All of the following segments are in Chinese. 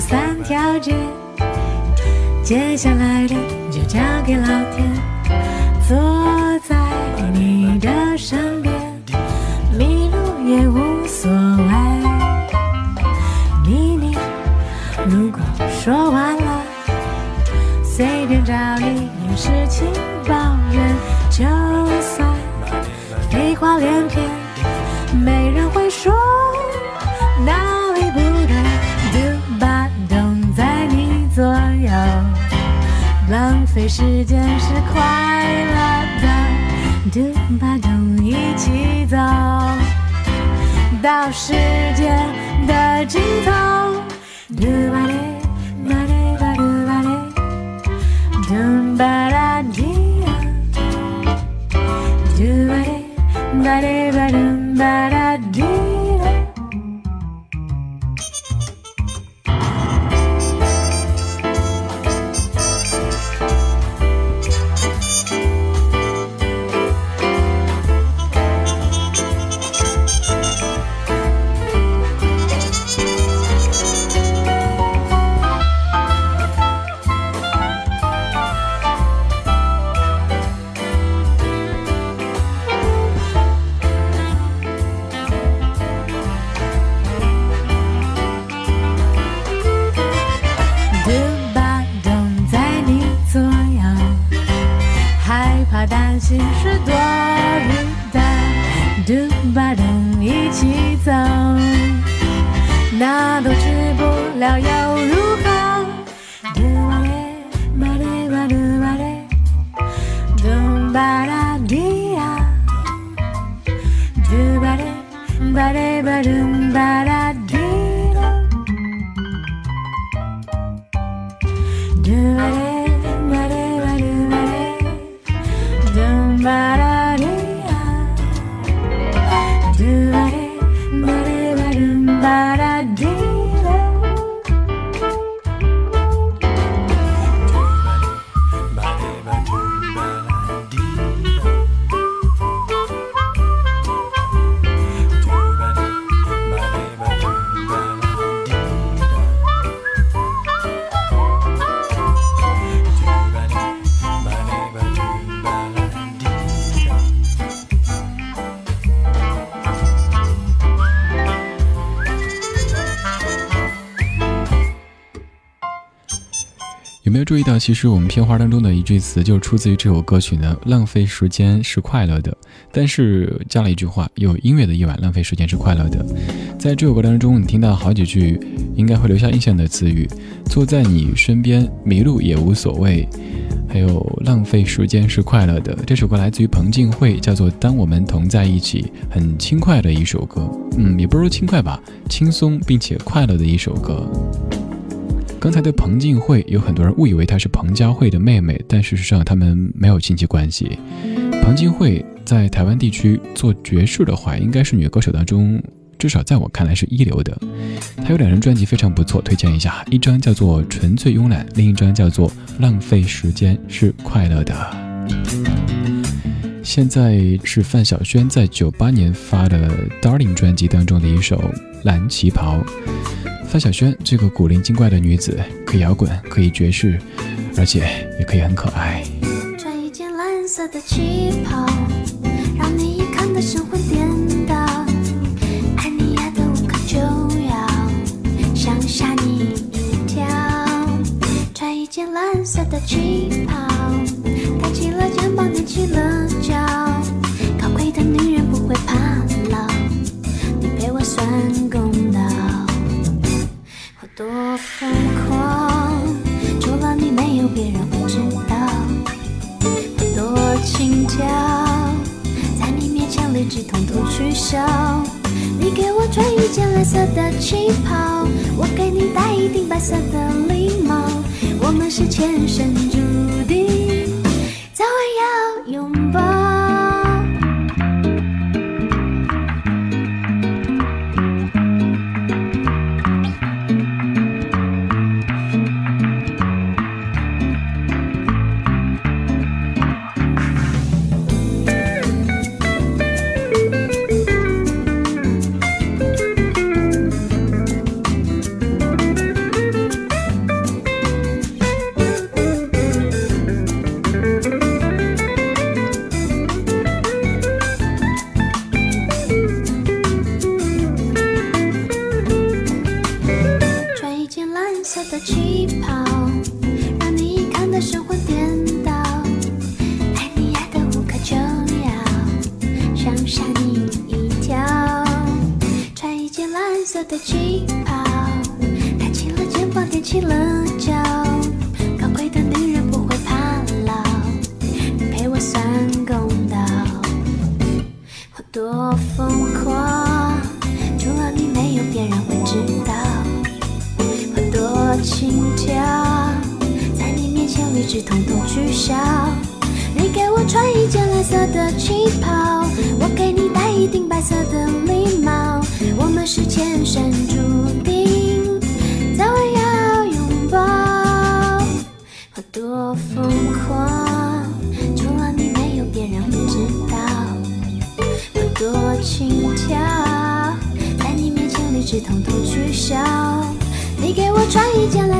三条街接下来的就交给老天，坐在你的身边，迷路也无所谓。秘密如果说完了，随便找理由事情抱怨，就算废话连篇，时间是快乐的，嘟吧嘟一起走到世界的尽头，嘟吧嘞吧嘞吧嘟吧嘞，嘟吧啦滴呀，嘟吧嘞吧嘞吧嘟吧啦早，那都吃不了又如何？Do ba de ba de ba 滴呀 ba de do ba de。注意到，其实我们片花当中的一句词就出自于这首歌曲呢。浪费时间是快乐的，但是加了一句话：有音乐的夜晚，浪费时间是快乐的。在这首歌当中，你听到好几句应该会留下印象的词语：坐在你身边，迷路也无所谓；还有浪费时间是快乐的。这首歌来自于彭靖惠，叫做《当我们同在一起》，很轻快的一首歌。嗯，也不是说轻快吧，轻松并且快乐的一首歌。刚才的彭靖惠，有很多人误以为她是彭佳慧的妹妹，但事实上他们没有亲戚关系。彭靖惠在台湾地区做爵士的话，应该是女歌手当中，至少在我看来是一流的。她有两张专辑非常不错，推荐一下，一张叫做《纯粹慵懒》，另一张叫做《浪费时间是快乐的》。现在是范晓萱在九八年发的《Darling》专辑当中的一首《蓝旗袍》。范晓萱这个古灵精怪的女子，可以摇滚，可以爵士，而且也可以很可爱。穿一件蓝色的旗袍，让你看得神魂颠倒，爱你爱得无可救药，想吓你一跳。穿一件。蓝色的旗袍，抬起了肩膀，踮起了脚。高贵的女人不会怕多疯狂，除了你没有别人会知道。多轻佻，在你面前理智统统取消。你给我穿一件蓝色的旗袍，我给你戴一顶白色的礼帽。我们是前生注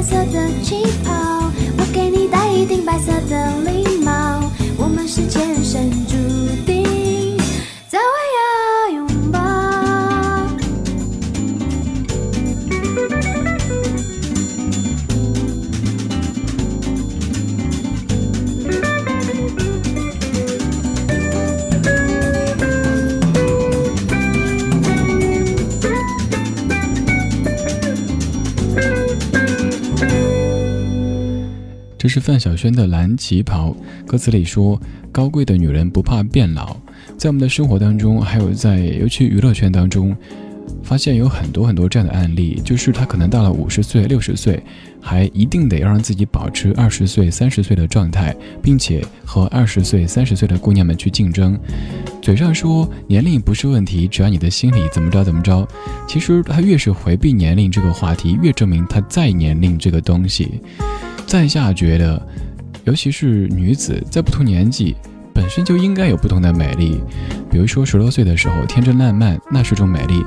白色的旗袍，我给你戴一顶白色的是范晓萱的《蓝旗袍》，歌词里说：“高贵的女人不怕变老。”在我们的生活当中，还有在尤其娱乐圈当中，发现有很多很多这样的案例，就是她可能到了五十岁、六十岁，还一定得要让自己保持二十岁、三十岁的状态，并且和二十岁、三十岁的姑娘们去竞争。嘴上说年龄不是问题，只要你的心里怎么着怎么着。其实她越是回避年龄这个话题，越证明她在年龄这个东西。在下觉得，尤其是女子，在不同年纪，本身就应该有不同的美丽。比如说，十多岁的时候天真烂漫，那是种美丽；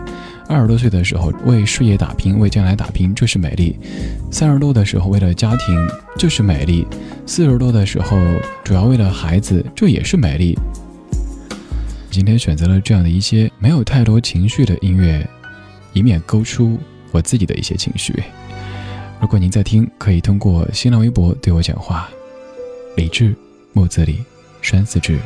二十多岁的时候为事业打拼，为将来打拼，这是美丽；三十多的时候为了家庭，这是美丽；四十多的时候主要为了孩子，这也是美丽。今天选择了这样的一些没有太多情绪的音乐，以免勾出我自己的一些情绪。如果您在听，可以通过新浪微博对我讲话。李志，木子李，山寺志。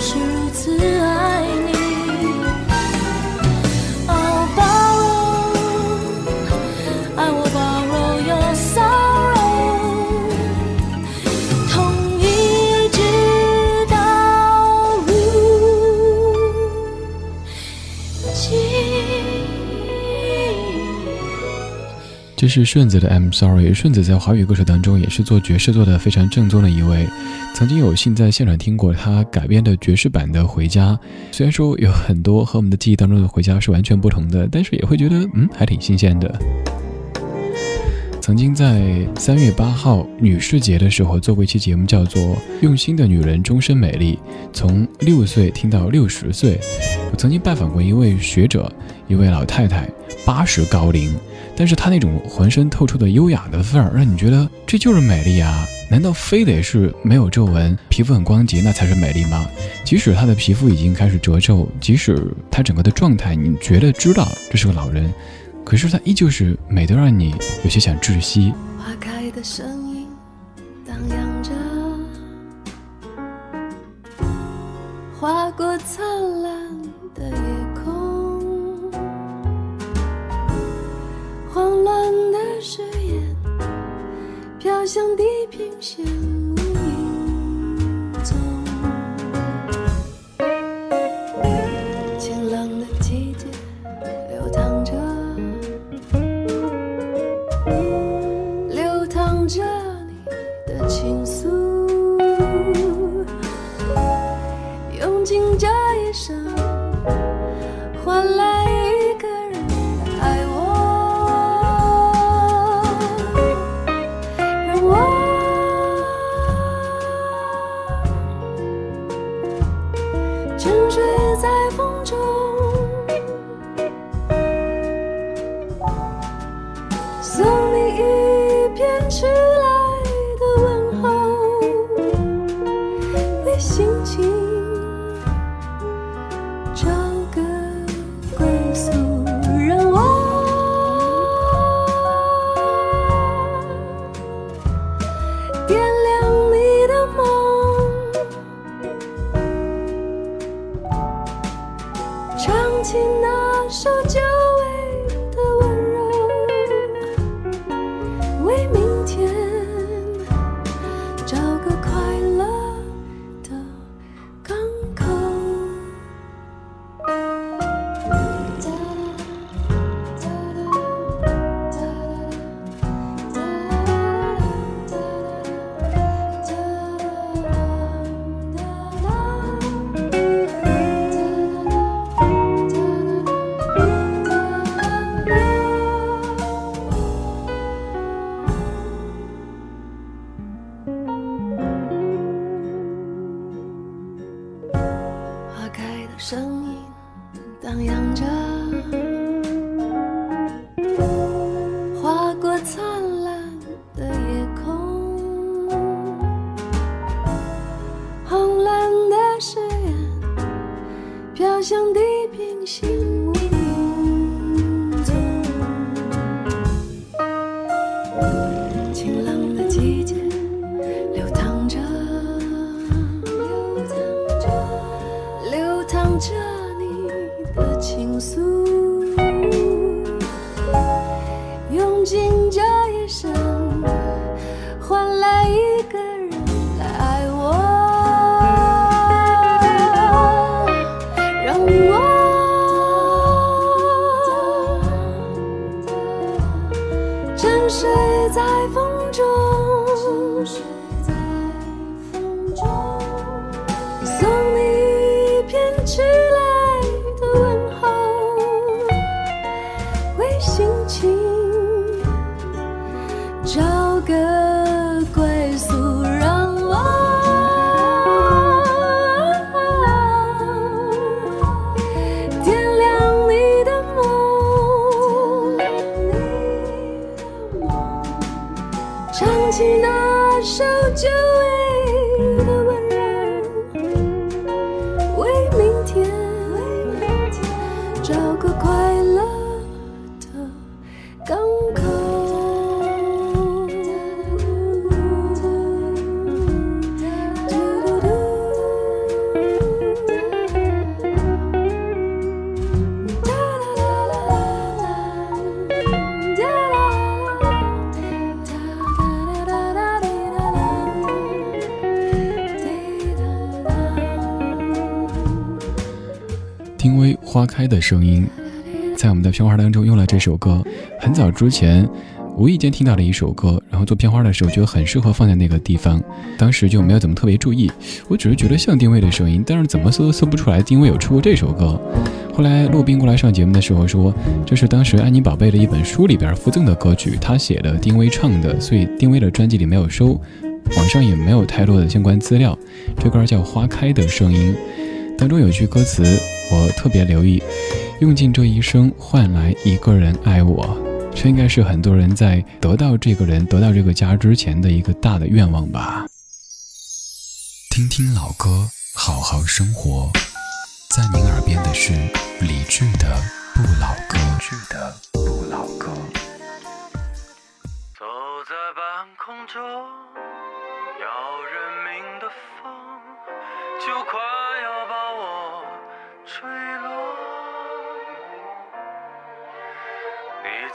是如此这是顺子的《I'm Sorry》。顺子在华语歌手当中也是做爵士做的非常正宗的一位。曾经有幸在现场听过他改编的爵士版的《回家》，虽然说有很多和我们的记忆当中的《回家》是完全不同的，但是也会觉得嗯还挺新鲜的。曾经在三月八号女士节的时候做过一期节目，叫做《用心的女人终身美丽》，从六岁听到六十岁。我曾经拜访过一位学者，一位老太太，八十高龄，但是她那种浑身透出的优雅的范儿，让你觉得这就是美丽啊！难道非得是没有皱纹、皮肤很光洁那才是美丽吗？即使她的皮肤已经开始褶皱，即使她整个的状态，你觉得知道这是个老人，可是它依旧是美得让你有些想窒息。花开的声像地平线。情丁薇《花开的声音》在我们的片花当中用了这首歌，很早之前无意间听到了一首歌，然后做片花的时候觉得很适合放在那个地方，当时就没有怎么特别注意，我只是觉得像丁薇的声音，但是怎么搜都搜不出来丁薇有出过这首歌。后来陆斌过来上节目的时候说，这是当时安妮宝贝的一本书里边附赠的歌曲，他写的，丁薇唱的，所以丁薇的专辑里没有收，网上也没有太多的相关资料。这歌叫《花开的声音》，当中有句歌词我特别留意，用尽这一生换来一个人爱我，这应该是很多人在得到这个人、得到这个家之前的一个大的愿望吧。听听老歌，好好生活。在您耳边的是理智的《不老歌》。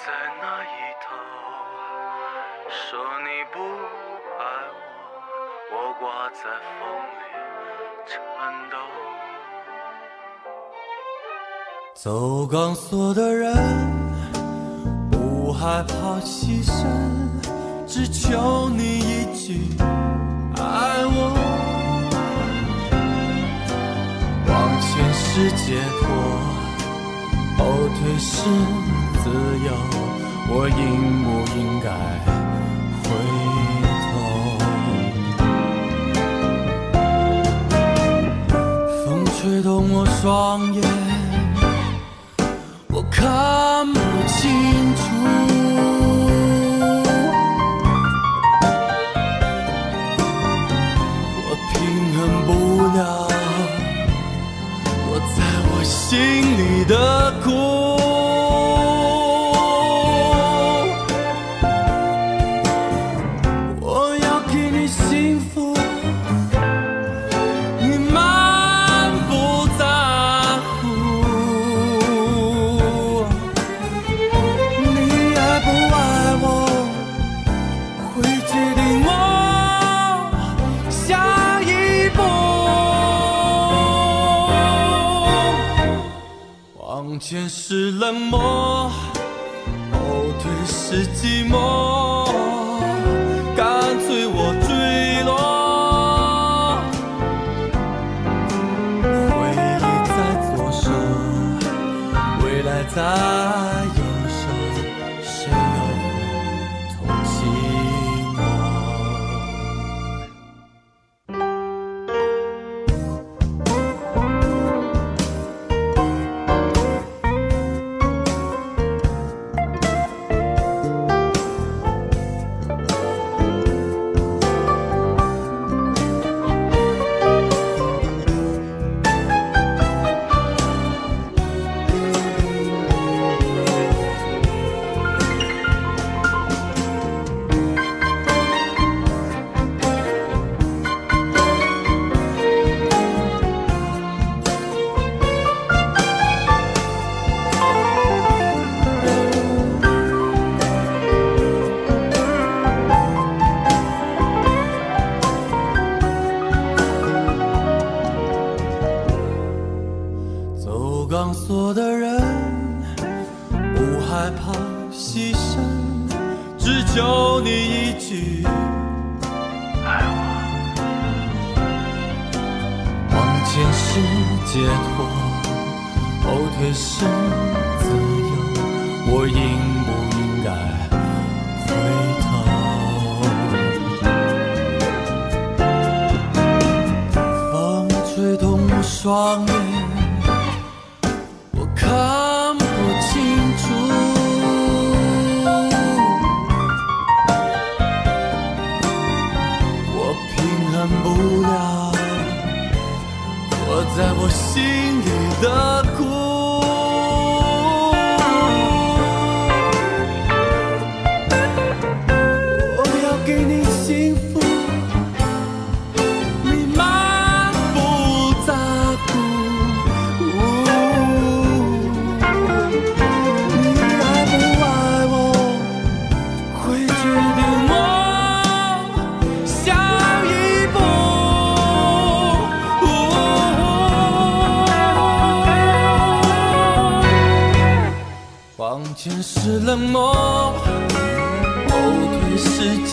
在那一头，说你不爱我，我挂在风里颤抖。走钢索的人，不害怕牺牲，只求你一句爱我。往前是解脱，后退是自由，我应不应该回头？风吹动我双眼。往前是冷漠，后退是寂寞，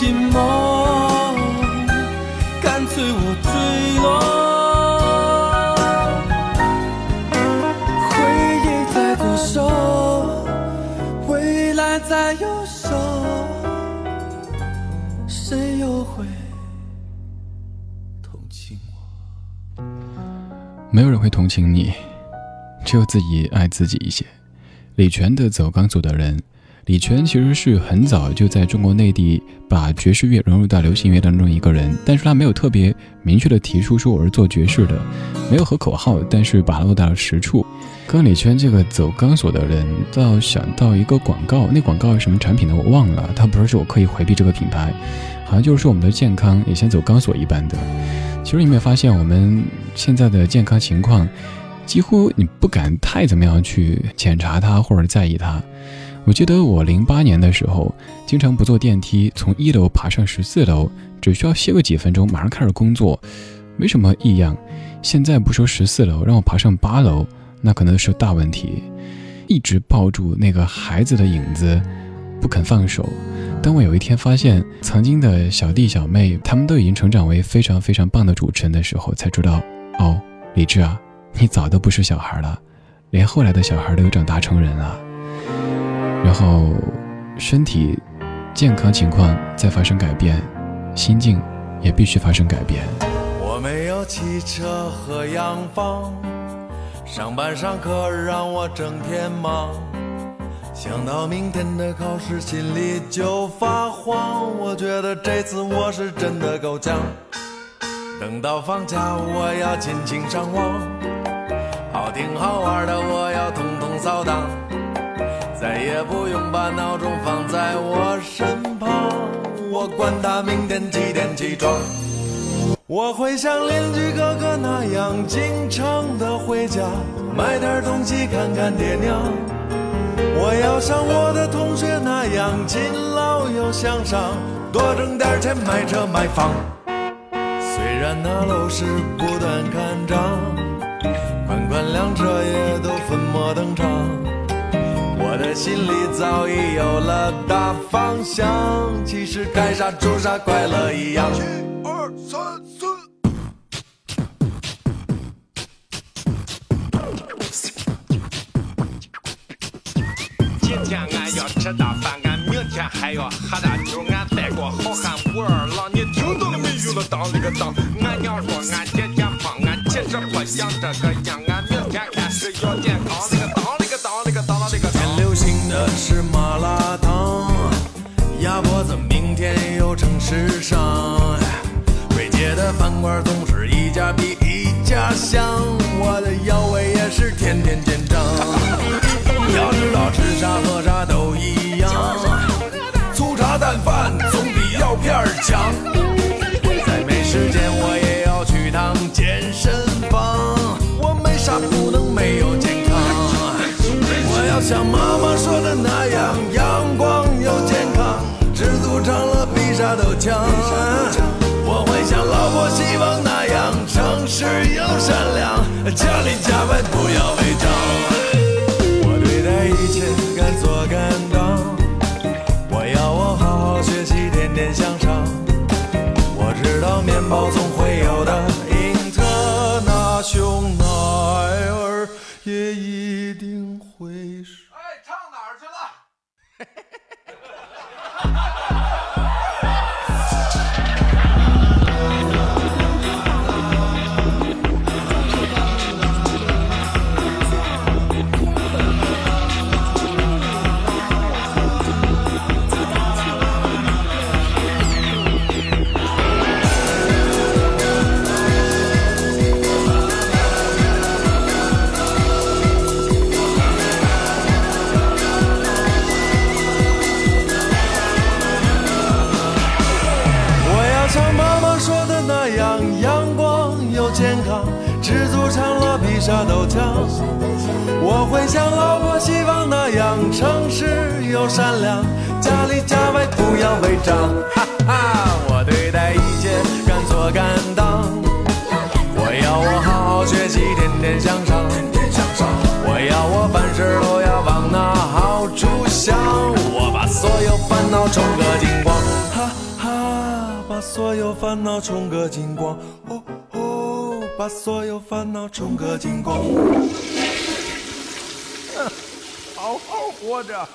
寂寞，干脆我坠落。回忆在左手，未来在右手，谁又会同情我？没有人会同情你，只有自己爱自己一些。李泉的《走钢索的人》，李泉其实是很早就在中国内地把爵士乐融入到流行乐当中一个人，但是他没有特别明确的提出说我是做爵士的，没有和口号，但是把它落到了实处。跟李泉这个走钢索的人，倒想到一个广告，那广告是什么产品呢我忘了，他不是说我刻意回避这个品牌，好像就是说我们的健康也像走钢索一般的。其实你有没有发现，我们现在的健康情况？几乎你不敢太怎么样去检查它或者在意它。我记得我零八年的时候，经常不坐电梯，从一楼爬上十四楼，只需要歇个几分钟，马上开始工作，没什么异样。现在不说十四楼，让我爬上八楼，那可能是大问题。一直抱住那个孩子的影子，不肯放手。当我有一天发现曾经的小弟小妹，他们都已经成长为非常非常棒的主持人的时候，才知道，哦，李志啊。你早都不是小孩了，连后来的小孩都长大成人了。然后，身体健康情况在发生改变，心境也必须发生改变。我没有汽车和洋房，上班上课让我整天忙。想到明天的考试，心里就发慌。我觉得这次我是真的够呛。等到放假，我要尽情上网。好听好玩的，我要统统扫荡，再也不用把闹钟放在我身旁。我管他明天几点起床，我会像邻居哥哥那样经常的回家，买点东西看看爹娘。我要像我的同学那样勤劳又向上，多挣点钱买车买房。虽然那楼市不断看涨。款款辆车也都粉墨登场，我的心里早已有了大方向。其实干啥住啥，快乐一样。一二三四。今天俺要吃大饭，俺明天还要喝大酒，俺带过好汉武二郎，你听到了没有了？当了个当，俺娘说俺天天胖，俺其实不想这个样，俺明天开始要健康。的是麻辣烫，鸭脖子明天又成时尚。瑞街的饭馆总是一家比一家香，我的腰围也是天天见长。要知道吃啥喝啥都一样，粗茶淡饭总比药片儿强。再没时间我也要去趟健身像妈妈说的那样，阳光又健康，知足常乐比啥都强。我会像老婆希望那样，诚实又善良，家里加班不要违章。我对待一切敢做敢当，我要我好好学习，天天向上。我知道面包总会有的，英特纳雄耐。哈哈，我对待一切敢做敢当。我要我好好学习，天天向上。我要我凡事都要往那好处想，我把所有烦恼冲个精光，哈哈，把所有烦恼冲个精光，哦哦，把所有烦恼冲个精光。好好活着。